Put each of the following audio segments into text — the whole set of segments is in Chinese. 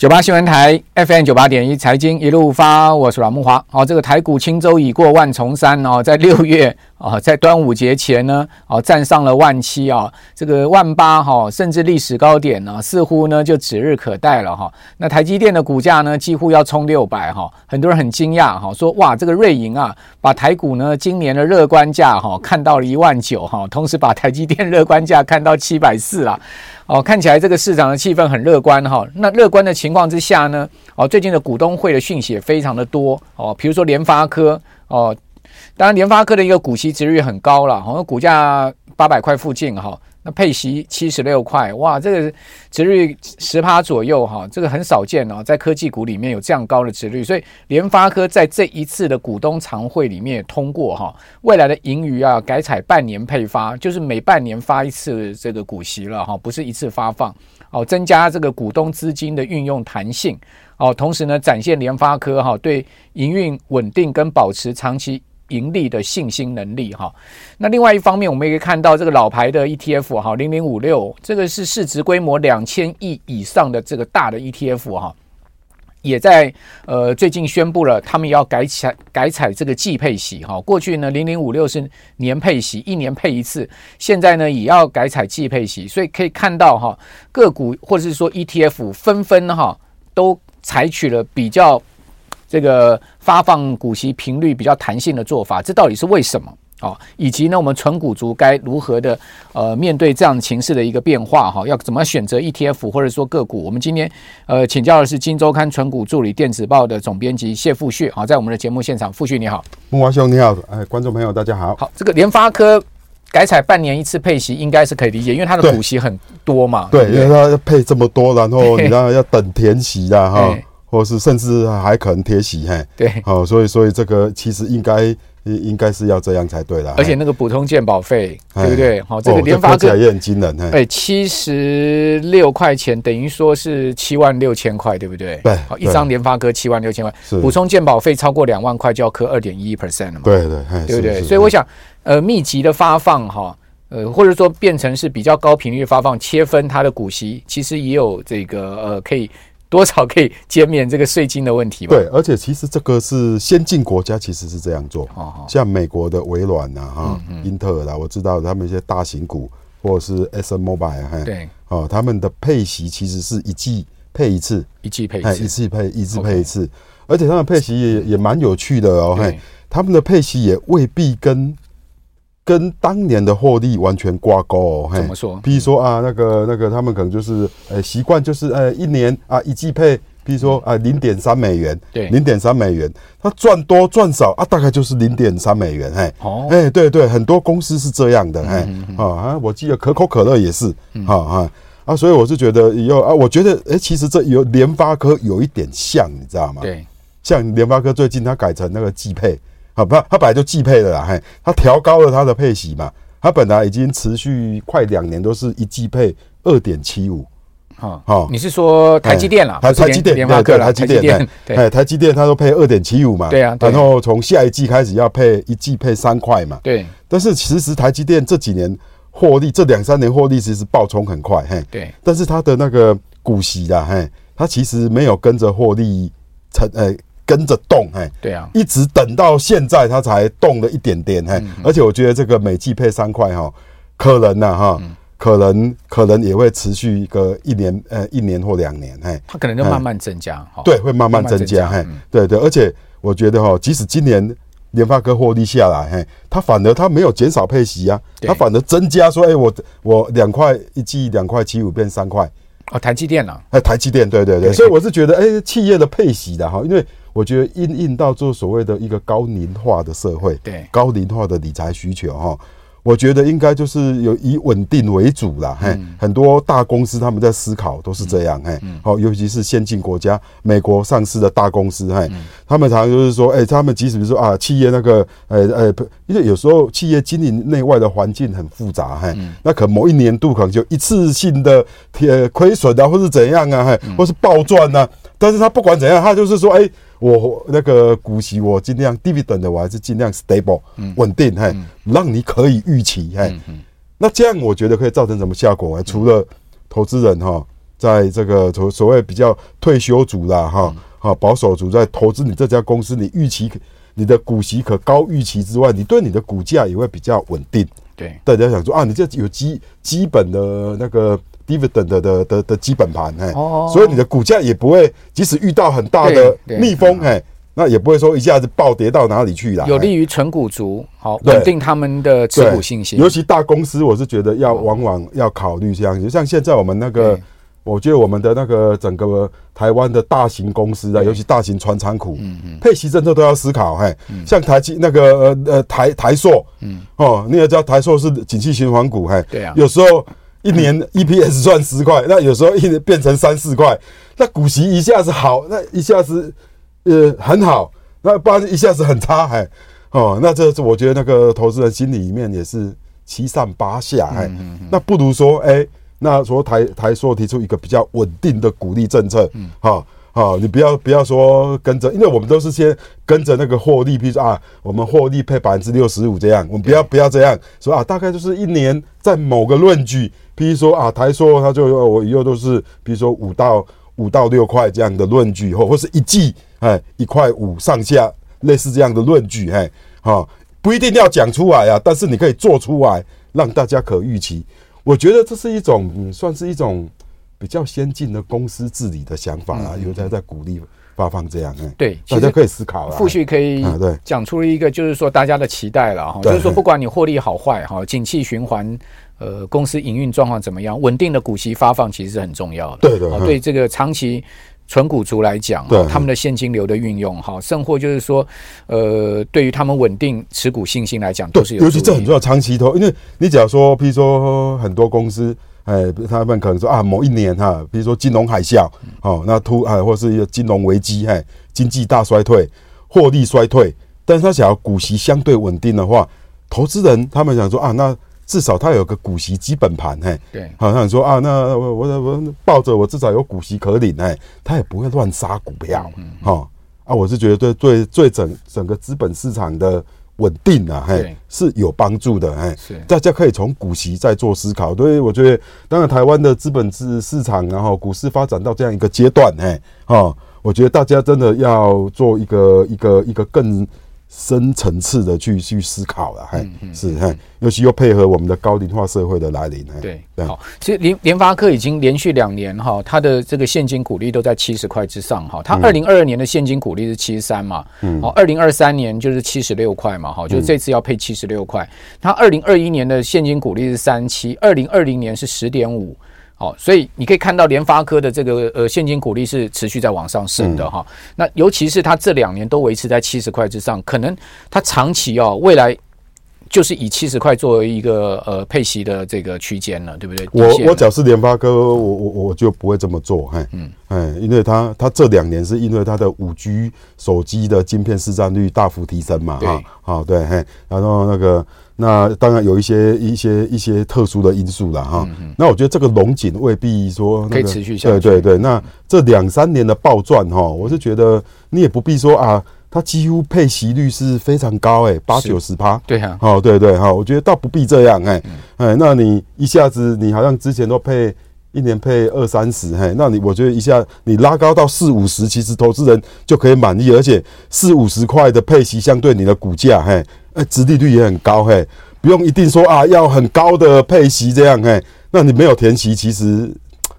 九八新闻台 FM 九八点一财经一路发，我是阮慕华。哦，这个台股轻舟已过万重山哦，在六月啊，在端午节前呢，哦，站上了万七啊，这个万八哈，甚至历史高点呢，似乎呢就指日可待了哈。那台积电的股价呢，几乎要冲六百哈，很多人很惊讶哈，说哇，这个瑞银啊，把台股呢今年的乐观价哈看到了一万九哈，同时把台积电乐观价看到七百四了。哦，看起来这个市场的气氛很乐观哈。那乐观的情况之下呢，哦，最近的股东会的讯息也非常的多哦。比如说联发科哦，当然联发科的一个股息值率很高了，好像股价八百块附近哈。那配息七十六块，哇，这个值率十趴左右哈，这个很少见哦，在科技股里面有这样高的值率，所以联发科在这一次的股东常会里面也通过哈，未来的盈余啊改采半年配发，就是每半年发一次这个股息了哈，不是一次发放哦，增加这个股东资金的运用弹性哦，同时呢，展现联发科哈对营运稳定跟保持长期。盈利的信心能力哈，那另外一方面，我们也可以看到这个老牌的 ETF 哈，零零五六，这个是市值规模两千亿以上的这个大的 ETF 哈，也在呃最近宣布了，他们要改采改采这个季配息哈。过去呢，零零五六是年配息，一年配一次，现在呢也要改采季配息，所以可以看到哈，个股或者是说 ETF 纷纷哈都采取了比较。这个发放股息频率比较弹性的做法，这到底是为什么？哦，以及呢，我们纯股族该如何的呃面对这样情势的一个变化？哈，要怎么选择 ETF 或者说个股？我们今天呃请教的是《金周刊》纯股助理电子报的总编辑谢富旭。好，在我们的节目现场，富旭你好，木华兄你好，哎，观众朋友大家好。好，这个联发科改采半年一次配息，应该是可以理解，因为它的股息很多嘛。对，对，因为它要配这么多，然后你让要等填息的哈。或是甚至还可能贴息，嘿，对，好，所以所以这个其实应该应应该是要这样才对啦。而且那个补充健保费，对不对？好，这个联发科也很惊人，哎，七十六块钱等于说是七万六千块，对不对？对，好，一张联发科七万六千块，补充健保费超过两万块就要扣二点一 percent 了嘛？对对，对不对？所以我想，呃，密集的发放哈，呃，或者说变成是比较高频率发放，切分它的股息，其实也有这个呃可以。多少可以减免这个税金的问题吧？对，而且其实这个是先进国家其实是这样做，像美国的微软呐、哈、英特尔啦，我知道他们一些大型股或者是 Exxon Mobil，对，哦，他们的配息其实是一季配一次，一季配一次，一次配一次配一次，而且他们配息也也蛮有趣的哦，嘿，他们的配息也未必跟。跟当年的获利完全挂钩哦，怎么说？比如说啊，那个那个，他们可能就是呃习惯就是呃一年啊一季配，比如说啊零点三美元，对，零点三美元，他赚多赚少啊，大概就是零点三美元，嘿，哦，哎，对对，很多公司是这样的，哎，啊，我记得可口可乐也是，啊啊啊，所以我是觉得以后啊，我觉得哎，其实这有联发科有一点像，你知道吗？对，像联发科最近它改成那个季配。好，不，它本来就季配的啦，嘿，它调高了它的配息嘛，它本来已经持续快两年都是一季配二点七五，好，好，你是说台积电啦？台台积电，联发科啦，台积电，哎，台积电它都配二点七五嘛，对啊，然后从下一季开始要配一季配三块嘛，对，但是其实台积电这几年获利，这两三年获利其实暴冲很快，嘿，对，但是它的那个股息啦，嘿，它其实没有跟着获利成，呃。跟着动，哎，对啊，一直等到现在它才动了一点点，哎，而且我觉得这个每季配三块哈，可能呢哈，可能可能也会持续一个一年，呃，一年或两年，哎，它可能就慢慢增加，对，会慢慢增加，哎，对对，而且我觉得哈，即使今年联发科获利下来，哎，它反而它没有减少配息啊，它反而增加，说，哎，我我两块一季两块七五变三块，哦，台积电啊，哎，台积电，对对对，所以我是觉得，哎，企业的配息的哈，因为。我觉得因应到做所谓的一个高龄化的社会，对。高龄化的理财需求哈。我觉得应该就是有以稳定为主啦，嘿，很多大公司他们在思考都是这样，嘿，好，尤其是先进国家，美国上市的大公司，嘿，他们常常就是说，哎，他们即使说啊，企业那个，呃呃，因为有时候企业经营内外的环境很复杂，嘿，那可能某一年度可能就一次性的呃亏损啊，或是怎样啊，嘿，或是暴赚啊，但是他不管怎样，他就是说，哎、欸，我那个股息我尽量 dividend 的，我还是尽量 stable 稳定，嘿，让你可以预期，嘿，那这样我觉得可以造成什么效果？除了投资人哈，在这个所所谓比较退休族啦，哈，哈保守族在投资你这家公司，你预期你的股息可高预期之外，你对你的股价也会比较稳定。对，大家想说啊，你这有基基本的那个 dividend 的的的的基本盘，哎，所以你的股价也不会，即使遇到很大的逆风，哎，那也不会说一下子暴跌到哪里去啦。有利于纯股族，好稳定他们的持股信心。尤其大公司，我是觉得要往往要考虑这样，就像现在我们那个。我觉得我们的那个整个台湾的大型公司啊，尤其大型传产股，配息政策都要思考。嘿，像台积那个呃呃台台硕，嗯。哦，你也知道台硕是景气循环股，嘿，对啊，有时候一年 EPS 赚十块，那有时候一年变成三四块，那股息一下子好，那一下子呃很好，那不然一下子很差，嘿，哦，那这是我觉得那个投资人心里面也是七上八下，嘿，那不如说，哎。那说台台说提出一个比较稳定的鼓励政策，嗯，好，好，你不要不要说跟着，因为我们都是先跟着那个获利，比如说啊，我们获利配百分之六十五这样，我们不要不要这样说啊，大概就是一年在某个论据，譬如说啊，台塑它就我以后都是，比如说五到五到六块这样的论据，或或是一季哎一块五上下，类似这样的论据，哎，好，不一定要讲出来啊，但是你可以做出来，让大家可预期。我觉得这是一种，嗯，算是一种比较先进的公司治理的想法啦，有在在鼓励发放这样，哎，对，大家可以思考了。富旭可以对讲出了一个，就是说大家的期待了哈，就是说不管你获利好坏哈，景气循环，呃，公司营运状况怎么样，稳定的股息发放其实是很重要的。对对，对这个长期。存股族来讲，对他们的现金流的运用，哈，甚或就是说，呃，对于他们稳定持股信心来讲，都是有。尤其这很重要，长期投，因为你假如说，譬如说很多公司，哎，他们可能说啊，某一年哈，比如说金融海啸，哦，那突啊，或是一个金融危机，哎，经济大衰退，获利衰退，但是他想要股息相对稳定的话，投资人他们想说啊，那。至少他有个股息基本盘，嘿，对，好像说啊，那我我我抱着我至少有股息可领，哎，他也不会乱杀股票，嗯，哈，啊，我是觉得对对对整整个资本市场的稳定啊，嘿，是有帮助的，哎，是，大家可以从股息再做思考，所以，我觉得当然台湾的资本市市场，然后股市发展到这样一个阶段，哎，哈，我觉得大家真的要做一个一个一个更。深层次的去去思考了，嘿，是嘿，尤其又配合我们的高龄化社会的来临，对对。好，其实联联发科已经连续两年哈，它的这个现金股利都在七十块之上哈。它二零二二年的现金股利是七十三嘛，嗯，好，二零二三年就是七十六块嘛，哈，就这次要配七十六块。它二零二一年的现金股利是三七，二零二零年是十点五。好，所以你可以看到联发科的这个呃现金股利是持续在往上升的哈。那尤其是它这两年都维持在七十块之上，可能它长期哦未来就是以七十块作为一个呃配息的这个区间了，对不对？我我假是联发科，我我我就不会这么做，嘿，嗯，哎，因为它它这两年是因为它的五 G 手机的晶片市占率大幅提升嘛，哈，好对，嘿，然后那个。那当然有一些一些一些特殊的因素了哈。那我觉得这个龙井未必说可以持续下去。对对对，那这两三年的暴赚哈，我是觉得你也不必说啊，它几乎配息率是非常高哎，八九十趴。对啊。哦对对哈，我觉得倒不必这样哎哎，那你一下子你好像之前都配一年配二三十嘿，那你我觉得一下你拉高到四五十，其实投资人就可以满意，而且四五十块的配息相对你的股价嘿。哎，殖利率也很高嘿，不用一定说啊，要很高的配息这样嘿。那你没有填息，其实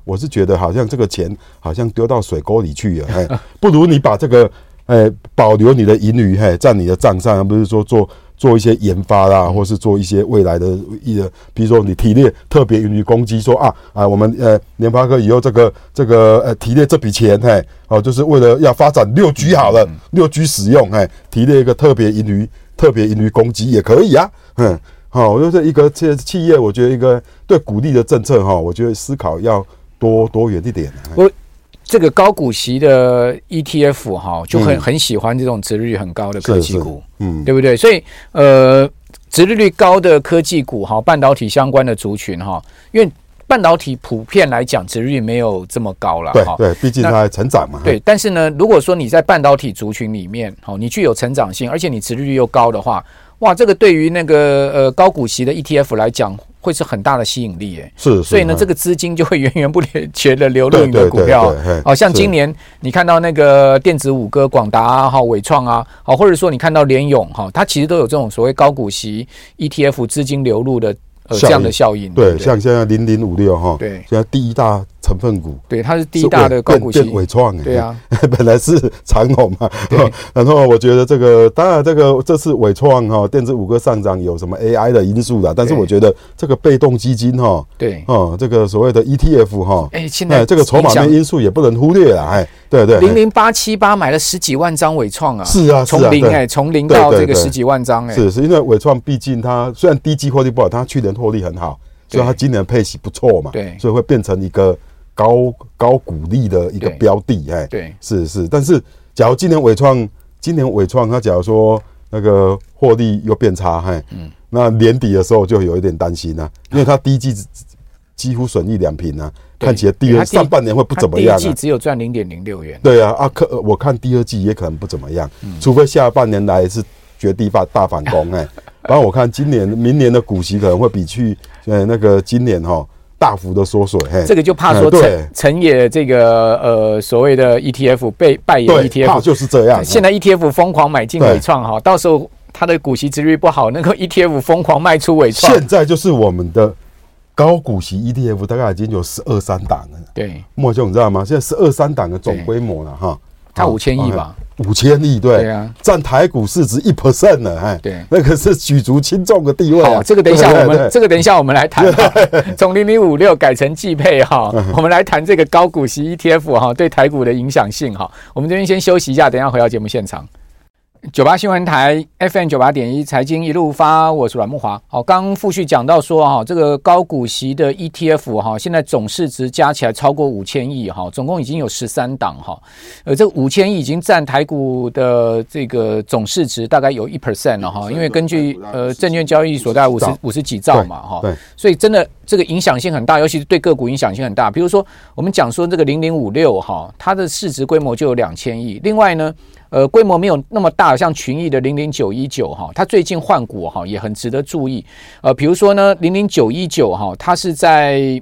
我是觉得好像这个钱好像丢到水沟里去了嘿，不如你把这个哎保留你的盈余嘿，在你的账上，而不是说做做一些研发啦，或是做一些未来的一个，比如说你提炼特别盈余攻击，说啊啊，我们呃联发科以后这个这个呃提炼这笔钱嘿，哦，就是为了要发展六 G 好了，六 G 使用嘿，提炼一个特别盈余。特别盈余攻击也可以啊，嗯，好，我觉得一个这企业，我觉得一个对鼓励的政策哈，我觉得思考要多多远一点。我这个高股息的 ETF 哈，就很很喜欢这种殖利率很高的科技股，嗯，对不对？所以呃，殖利率高的科技股哈，半导体相关的族群哈，因为。半导体普遍来讲，殖利率没有这么高了。对对，毕竟它在成长嘛。对，但是呢，如果说你在半导体族群里面，好，你具有成长性，而且你殖利率又高的话，哇，这个对于那个呃高股息的 ETF 来讲。会是很大的吸引力，哎，是，所以呢，这个资金就会源源不绝的流入你的股票，好像今年你看到那个电子五哥广达啊，哈，伟创啊，好，或者说你看到联勇哈，它其实都有这种所谓高股息 ETF 资金流入的。这样的效应，对，像现在零零五六哈，对，现在第一大成分股，对，它是第一大的高股息，纬创，对啊，本来是长虹嘛，然后我觉得这个，当然这个这次纬创哈，电子五个上涨有什么 AI 的因素的，但是我觉得这个被动基金哈，对，哦，这个所谓的 ETF 哈，哎，现在这个筹码面因素也不能忽略了，哎。对对，零零八七八买了十几万张伟创啊，是啊，从零哎，从零到这个十几万张哎，是是因为伟创毕竟它虽然第一季获利不好，它去年获利很好，所以它今年配息不错嘛，对，所以会变成一个高高股利的一个标的哎，对，是是，但是假如今年伟创今年伟创它假如说那个获利又变差，嘿，嗯，那年底的时候就有一点担心了，因为它第一季几乎损益两平啊。看起来第二上半年会不怎么样，第一季只有赚零点零六元。对啊，啊，可我看第二季也可能不怎么样，除非下半年来是绝地大大反攻哎。然后我看今年、明年的股息可能会比去呃那个今年哈大幅的缩水。嘿，这个就怕说成成也这个呃所谓的 ETF 被败也 ETF，怕就是这样。现在 ETF 疯狂买进伟创哈，到时候它的股息殖利率不好，那个 ETF 疯狂卖出伟创。现在就是我们的。高股息 ETF 大概已经有十二三档了。对，莫兄，你知道吗？现在十二三档的总规模了哈，它五千亿吧？五千亿，对，占台股市值一 percent 了，哎，对，那可是举足轻重的地位。好，这个等一下我们，这个等一下我们来谈。从零零五六改成季配哈，我们来谈这个高股息 ETF 哈对台股的影响性哈。我们这边先休息一下，等一下回到节目现场。九八新闻台 FM 九八点一财经一路发，我是阮木华。好，刚刚复续讲到说哈，这个高股息的 ETF 哈，现在总市值加起来超过五千亿哈，总共已经有十三档哈。呃，这五千亿已经占台股的这个总市值大概有一 percent 了哈。因为根据呃证券交易所大概五十五十几兆嘛哈，对，所以真的这个影响性很大，尤其是对个股影响性很大。比如说我们讲说这个零零五六哈，它的市值规模就有两千亿。另外呢。呃，规模没有那么大，像群益的零零九一九哈，它最近换股哈也很值得注意。呃，比如说呢，零零九一九哈，它是在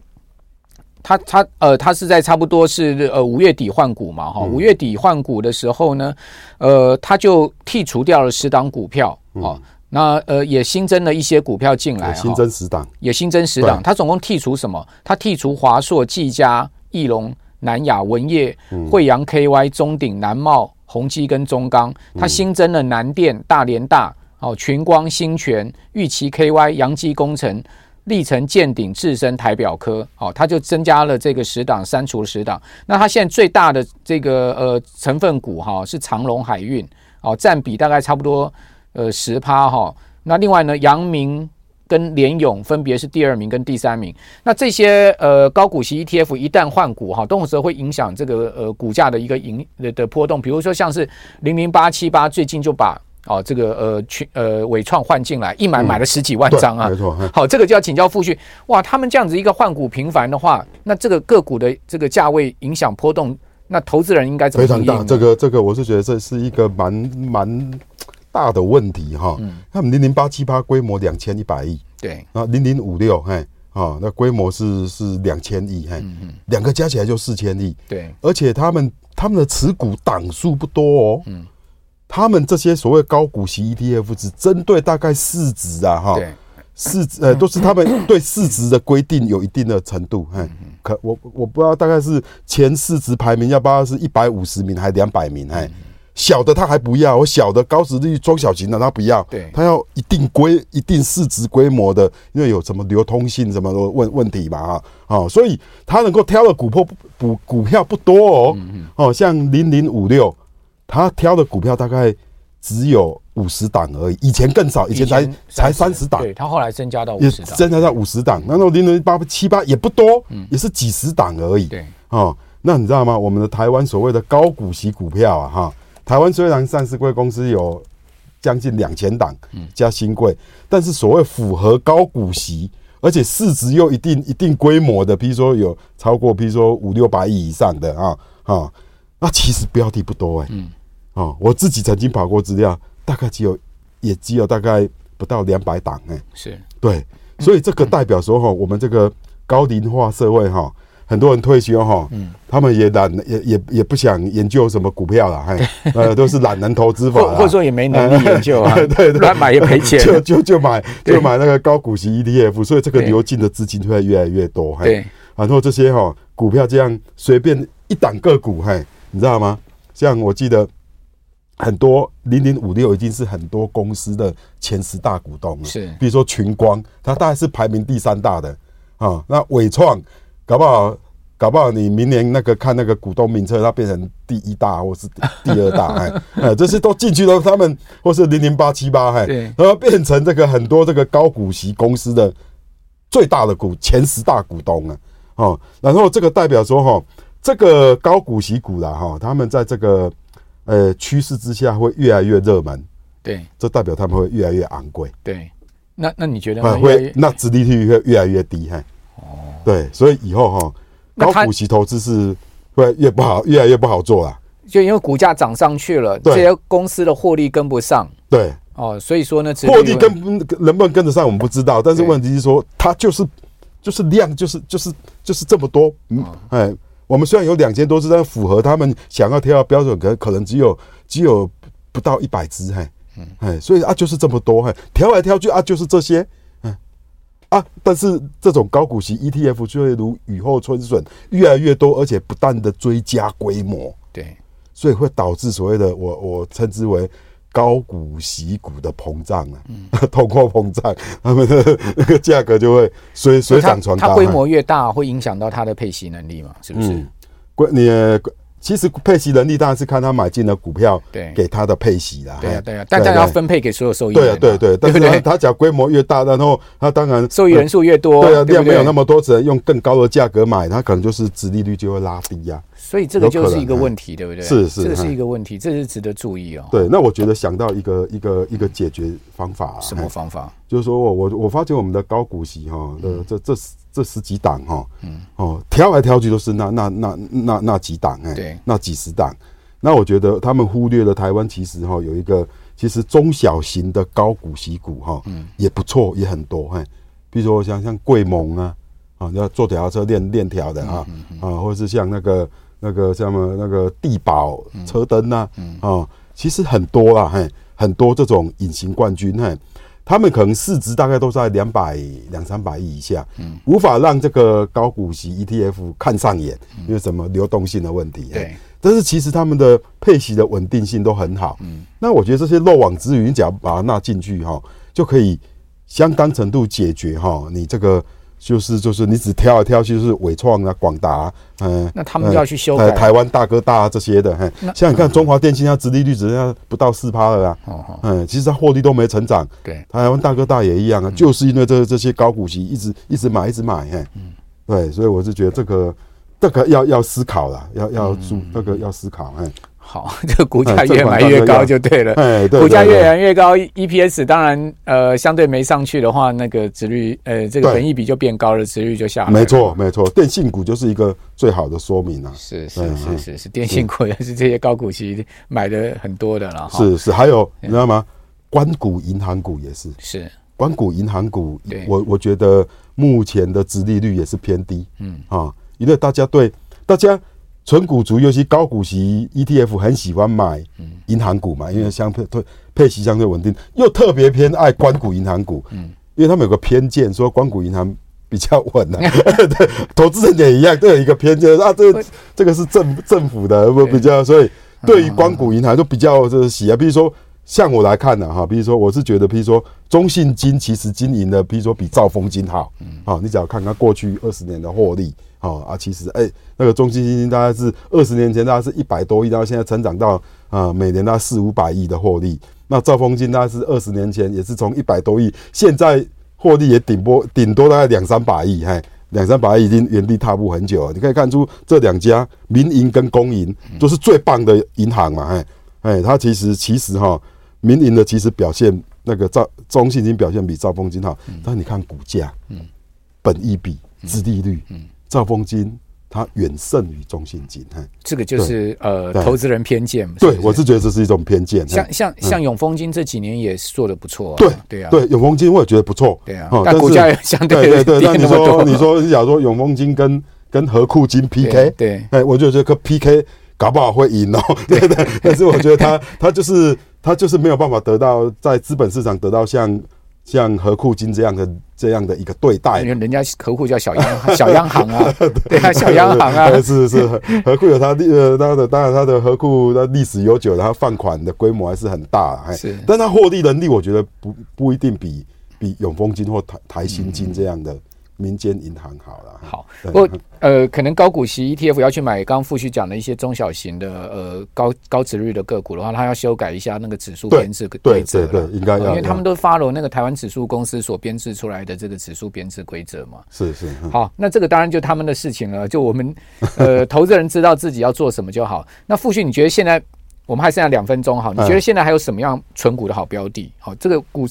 它它呃它是在差不多是呃五月底换股嘛哈，五月底换股的时候呢，呃，它就剔除掉了十档股票啊，那呃也新增了一些股票进来，新增十档，也新增十档，它总共剔除什么？它剔除华硕、技嘉、翼龙、南亚、文业、惠阳 KY、中鼎、南茂。宏基跟中钢，它新增了南电、大连大、哦群光、新泉、玉琪 KY、阳基工程、力成、建鼎、智深、台表科，哦，它就增加了这个十档，删除了十档。那它现在最大的这个呃成分股哈、哦、是长荣海运，哦，占比大概差不多呃十趴哈。那另外呢，阳明。跟联勇分别是第二名跟第三名。那这些呃高股息 ETF 一旦换股哈，动辄会影响这个呃股价的一个影的的波动。比如说像是零零八七八最近就把哦这个呃群呃伟创换进来，一买买了十几万张啊。没错。好，这个就要请教复续。哇，他们这样子一个换股频繁的话，那这个个股的这个价位影响波动，那投资人应该怎么？非常大。这个这个我是觉得这是一个蛮蛮。大的问题哈，他们零零八七八规模两千一百亿，对，啊零零五六嘿，啊那规模是是两千亿嘿，两个加起来就四千亿，对，而且他们他们的持股档数不多哦，嗯，他们这些所谓高股息 ETF 只针对大概市值啊哈，市值呃都是他们 对市值的规定有一定的程度，嘿，可我我不知道大概是前市值排名要不知道是一百五十名还是两百名，嘿。小的他还不要，我小的高殖利率中小型的他不要，对，他要一定规一定市值规模的，因为有什么流通性什么的问问题嘛啊，哦，所以他能够挑的股票不股票不多哦，哦，像零零五六，他挑的股票大概只有五十档而已，以前更少，以前才才三十档，对，他后来增加到五十档，增加到五十档，然后零零八七八也不多，也是几十档而已，对，哦，那你知道吗？我们的台湾所谓的高股息股票啊，哈。台湾虽然上市贵公司有将近两千档加新贵，但是所谓符合高股息，而且市值又一定一定规模的，比如说有超过，比如说五六百亿以上的啊啊，那其实标的不多哎、欸，嗯，哦，我自己曾经跑过资料，大概只有也只有大概不到两百档哎，是。对，所以这个代表说哈，我们这个高龄化社会哈。很多人退休哈，嗯，他们也懒，也也也不想研究什么股票了，哎，呃，都是懒人投资法，或者说也没能力研究啊，对对，乱买也赔钱，就就就买就买那个高股息 ETF，所以这个流进的资金会越来越多，对，然后这些哈股票这样随便一档个股，嘿，你知道吗？像我记得很多零零五六已经是很多公司的前十大股东了，是，比如说群光，它大概是排名第三大的啊，那伟创。搞不好，搞不好你明年那个看那个股东名册，它变成第一大或是第二大，哎，哎，这些都进去了，他们或是零零八七八，哎，然后变成这个很多这个高股息公司的最大的股前十大股东啊，哦，然后这个代表说哈，这个高股息股啦，哈，他们在这个呃趋势之下会越来越热门，对，这代表他们会越来越昂贵，对，那那你觉得会那殖利率会越来越低，哈。对，所以以后哈，高股息投资是会越不好，越来越不好做了。就因为股价涨上去了，这些公司的获利跟不上。对，哦，所以说呢，获利跟能不能跟得上，我们不知道。但是问题是说，它就是就是量，就是就是就是这么多。嗯，哎，我们虽然有两千多只，但符合他们想要挑的标准，可可能只有只有不到一百只。嘿，哎，所以啊，就是这么多。嘿，挑来挑去啊，就是这些。啊！但是这种高股息 ETF 就会如雨后春笋，越来越多，而且不断的追加规模。对，所以会导致所谓的我我称之为高股息股的膨胀啊，嗯、通货膨胀，他们的那个价格就会水水涨船高。它规模越大，会影响到它的配息能力嘛？是不是？嗯、你。其实配息能力当然是看他买进的股票，对，给他的配息啦。对啊，对啊，但大家要分配给所有受益人。对啊，对对。但是他只要规模越大，然后他当然受益人数越多，对啊，量没有那么多，只能用更高的价格买，他可能就是殖利率就会拉低呀。所以这个就是一个问题，对不对？是是，这是一个问题，这是值得注意哦。对，那我觉得想到一个一个一个解决方法，什么方法？就是说我我我发觉我们的高股息哈呃这这这十几档哈，嗯哦，挑来挑去都是那那那那那几档哎，对，那几十档。那我觉得他们忽略了台湾其实哈有一个其实中小型的高股息股哈，嗯，也不错，也很多嘿。比如说像像贵盟啊，啊，要坐脚踏车链链条的啊，啊，或者是像那个那个像什么那个地保车灯呐，啊，其实很多啦嘿，很多这种隐形冠军嘿。他们可能市值大概都在两百两三百亿以下，嗯，无法让这个高股息 ETF 看上眼，因为什么流动性的问题。对，但是其实他们的配息的稳定性都很好。嗯，那我觉得这些漏网之鱼，你只要把它纳进去哈，就可以相当程度解决哈你这个。就是就是你只挑来挑去就是伟创啊广达嗯，那他们就要去修改台湾大哥大啊这些的，嘿，像你看中华电信它殖利率只剩下不到四趴了啦，嗯，其实它获利都没成长，对，台湾大哥大也一样啊，就是因为这这些高股息一直一直买一直买，嘿，嗯，对，所以我是觉得这个这个要要思考了，要要注这个要思考，嘿。好，这个股价越买越高就对了。哎，对，股价越来越高，EPS 当然呃相对没上去的话，那个值率呃这个本益比就变高了，值率就下来。没错，没错，电信股就是一个最好的说明啊。是是是是是，电信股也是这些高股息买的很多的了。是是，还有你知道吗？关股银行股也是。是。关股银行股，我我觉得目前的殖利率也是偏低。嗯啊，因为大家对大家。纯股族，尤其高股息 ETF，很喜欢买银行股嘛，因为相对配息相对稳定，又特别偏爱关股银行股，嗯，因为他们有个偏见，说关股银行比较稳啊。对，投资人也一样，都有一个偏见啊，这个这个是政政府的，不比较，所以对于官股银行就比较就是喜啊。比如说像我来看呢，哈，比如说我是觉得，比如说中信金其实经营的，比如说比兆丰金好，嗯，好，你只要看看过去二十年的获利。好啊，其实哎、欸，那个中信基金大概是二十年前大概是一百多亿，然后现在成长到啊、呃、每年大概四五百亿的获利。那兆丰金大概是二十年前也是从一百多亿，现在获利也顶多顶多大概两三百亿，嘿，两三百亿已经原地踏步很久了。你可以看出这两家民营跟公营都是最棒的银行嘛，嘿，哎，它其实其实哈民营的其实表现那个兆中信金表现比兆丰金好，但你看股价，嗯。本益比、殖利率，嗯，兆丰金它远胜于中信金，这个就是呃投资人偏见。对，我是觉得这是一种偏见。像像像永丰金这几年也是做得不错，对对啊，对永丰金我也觉得不错，对啊，但股价也相对对对。那你说你说假如说永丰金跟跟和库金 PK，对，哎，我就觉得可 PK 搞不好会赢哦，对对。但是我觉得他他就是他就是没有办法得到在资本市场得到像。像合库金这样的这样的一个对待，因为人家合库叫小央 小央行啊，对。啊，小央行啊，是是合库有它呃，它的当然它的合库它历史悠久，然后放款的规模还是很大，是，但它获利能力我觉得不不一定比比永丰金或台台新金这样的。民间银行好了，好，不过呃，可能高股息 ETF 要去买，刚刚富旭讲的一些中小型的呃高高值率的个股的话，他要修改一下那个指数编制规则，对对对，应该要，因为他们都 follow 那个台湾指数公司所编制出来的这个指数编制规则嘛。是是，好，那这个当然就他们的事情了，就我们呃 投资人知道自己要做什么就好。那富旭，你觉得现在我们还剩下两分钟哈？你觉得现在还有什么样存股的好标的？好，这个股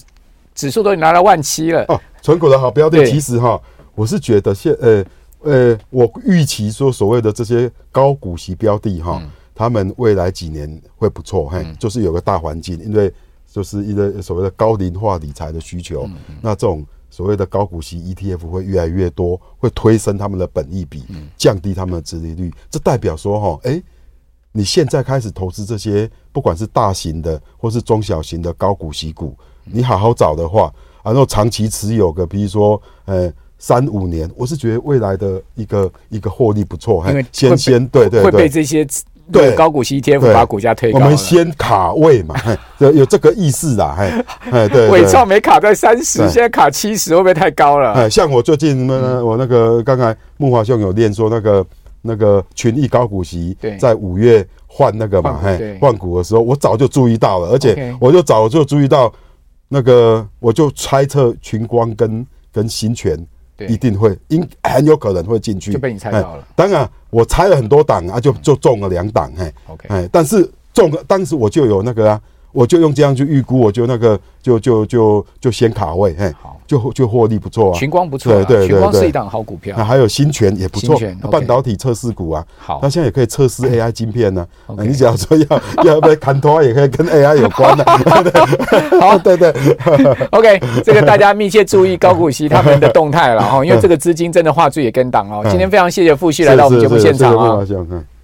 指数都已经拿到万七了哦，存股的好标的其实哈。我是觉得现呃呃，我预期说所谓的这些高股息标的哈，他们未来几年会不错，嘿，就是有个大环境，因为就是一个所谓的高龄化理财的需求，那这种所谓的高股息 ETF 会越来越多，会推升他们的本益比，降低他们的殖利率，这代表说哈，哎，你现在开始投资这些，不管是大型的或是中小型的高股息股，你好好找的话，然后长期持有个，比如说呃。三五年，我是觉得未来的一个一个获利不错，因为先先对对会被这些对。高股息 ETF 把股价推高，我们先卡位嘛，有有这个意思啦，哎哎 对，伟创没卡在三十，现在卡七十会不会太高了？哎，像我最近呢，我那个刚才木华兄有练说那个那个群益高股息，在五月换那个嘛，哎换股的时候，我早就注意到了，而且我就早就注意到那个，我就猜测群光跟跟新权。一定会，应很有可能会进去，就被你猜到了。当然，我猜了很多档啊，就就中了两档，哎，OK，哎，但是中了，当时我就有那个啊，我就用这样去预估，我就那个就就就就先卡位，嘿。就就获利不错啊，群光不错，对对，群光是一档好股票。那还有新权也不错，半导体测试股啊，好，那现在也可以测试 AI 晶片呢。你只要说要 要被砍头，也可以跟 AI 有关的。好，对对，OK，这个大家密切注意高股息他们的动态了哈，因为这个资金真的画质也跟档哦。今天非常谢谢傅旭来到我们节目现场啊。